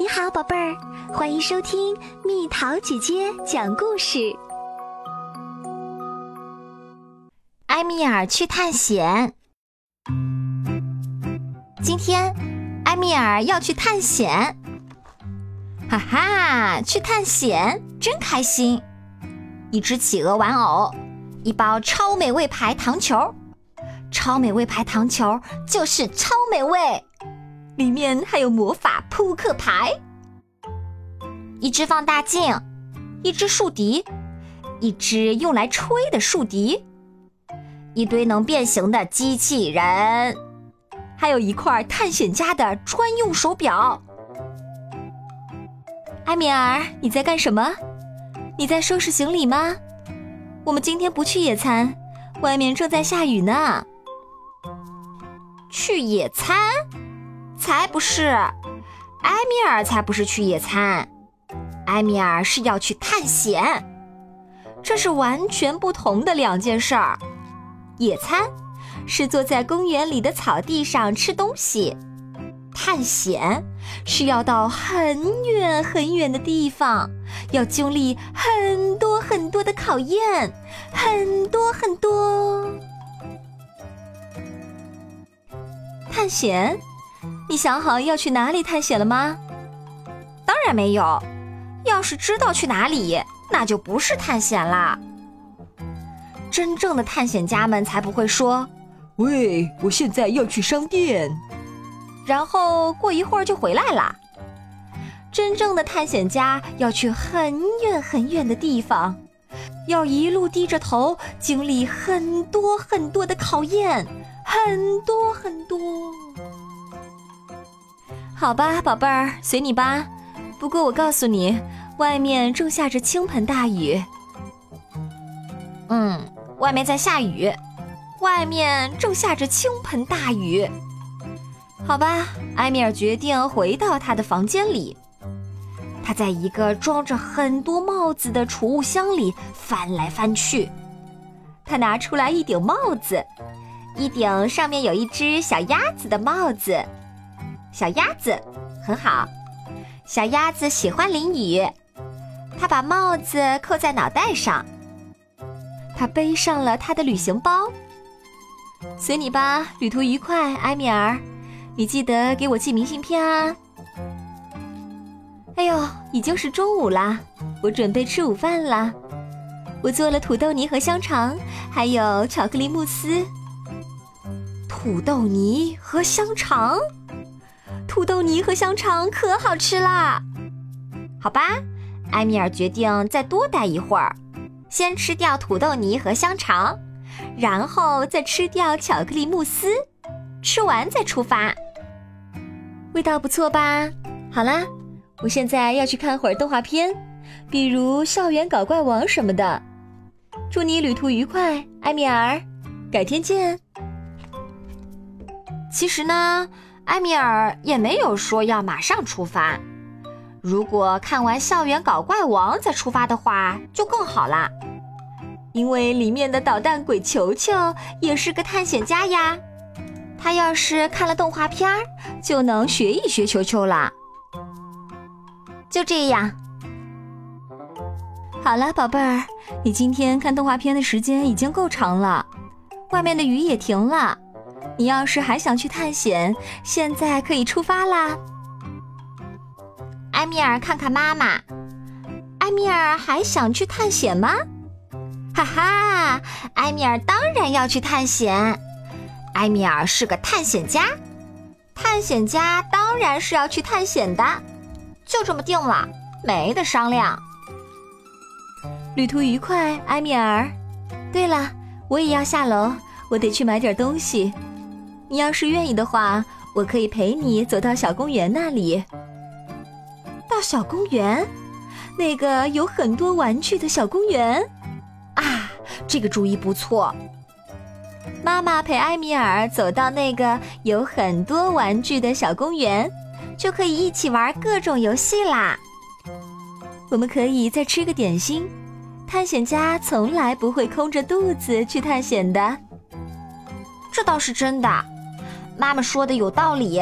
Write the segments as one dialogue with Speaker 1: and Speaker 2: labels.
Speaker 1: 你好，宝贝儿，欢迎收听蜜桃姐姐讲故事。
Speaker 2: 埃米尔去探险。今天，埃米尔要去探险。哈哈，去探险真开心！一只企鹅玩偶，一包超美味牌糖球，超美味牌糖球就是超美味。里面还有魔法扑克牌，一只放大镜，一只竖笛，一只用来吹的竖笛，一堆能变形的机器人，还有一块探险家的专用手表。埃米尔，你在干什么？你在收拾行李吗？我们今天不去野餐，外面正在下雨呢。去野餐？才不是，埃米尔才不是去野餐，埃米尔是要去探险，这是完全不同的两件事儿。野餐是坐在公园里的草地上吃东西，探险是要到很远很远的地方，要经历很多很多的考验，很多很多。探险。你想好要去哪里探险了吗？当然没有。要是知道去哪里，那就不是探险啦。真正的探险家们才不会说：“
Speaker 3: 喂，我现在要去商店。”
Speaker 2: 然后过一会儿就回来啦。真正的探险家要去很远很远的地方，要一路低着头，经历很多很多的考验，很多很多。好吧，宝贝儿，随你吧。不过我告诉你，外面正下着倾盆大雨。嗯，外面在下雨，外面正下着倾盆大雨。好吧，埃米尔决定回到他的房间里。他在一个装着很多帽子的储物箱里翻来翻去。他拿出来一顶帽子，一顶上面有一只小鸭子的帽子。小鸭子很好，小鸭子喜欢淋雨。它把帽子扣在脑袋上，它背上了它的旅行包。随你吧，旅途愉快，埃米尔。你记得给我寄明信片啊。哎呦，已经是中午啦，我准备吃午饭啦。我做了土豆泥和香肠，还有巧克力慕斯。土豆泥和香肠。土豆泥和香肠可好吃啦！好吧，埃米尔决定再多待一会儿，先吃掉土豆泥和香肠，然后再吃掉巧克力慕斯，吃完再出发。味道不错吧？好啦，我现在要去看会儿动画片，比如《校园搞怪王》什么的。祝你旅途愉快，埃米尔，改天见。其实呢。埃米尔也没有说要马上出发。如果看完《校园搞怪王》再出发的话，就更好啦。因为里面的捣蛋鬼球球也是个探险家呀。他要是看了动画片儿，就能学一学球球啦。就这样。好了，宝贝儿，你今天看动画片的时间已经够长了，外面的雨也停了。你要是还想去探险，现在可以出发啦。埃米尔看看妈妈，埃米尔还想去探险吗？哈哈，埃米尔当然要去探险。埃米尔是个探险家，探险家当然是要去探险的，就这么定了，没得商量。旅途愉快，埃米尔。对了，我也要下楼，我得去买点东西。你要是愿意的话，我可以陪你走到小公园那里。到小公园，那个有很多玩具的小公园啊，这个主意不错。妈妈陪埃米尔走到那个有很多玩具的小公园，就可以一起玩各种游戏啦。我们可以再吃个点心。探险家从来不会空着肚子去探险的，这倒是真的。妈妈说的有道理，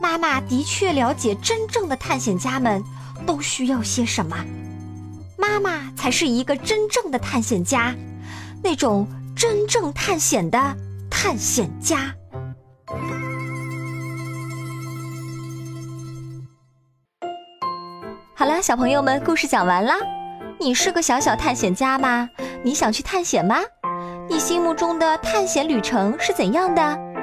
Speaker 2: 妈妈的确了解真正的探险家们都需要些什么。妈妈才是一个真正的探险家，那种真正探险的探险家。好了，小朋友们，故事讲完啦。你是个小小探险家吗？你想去探险吗？你心目中的探险旅程是怎样的？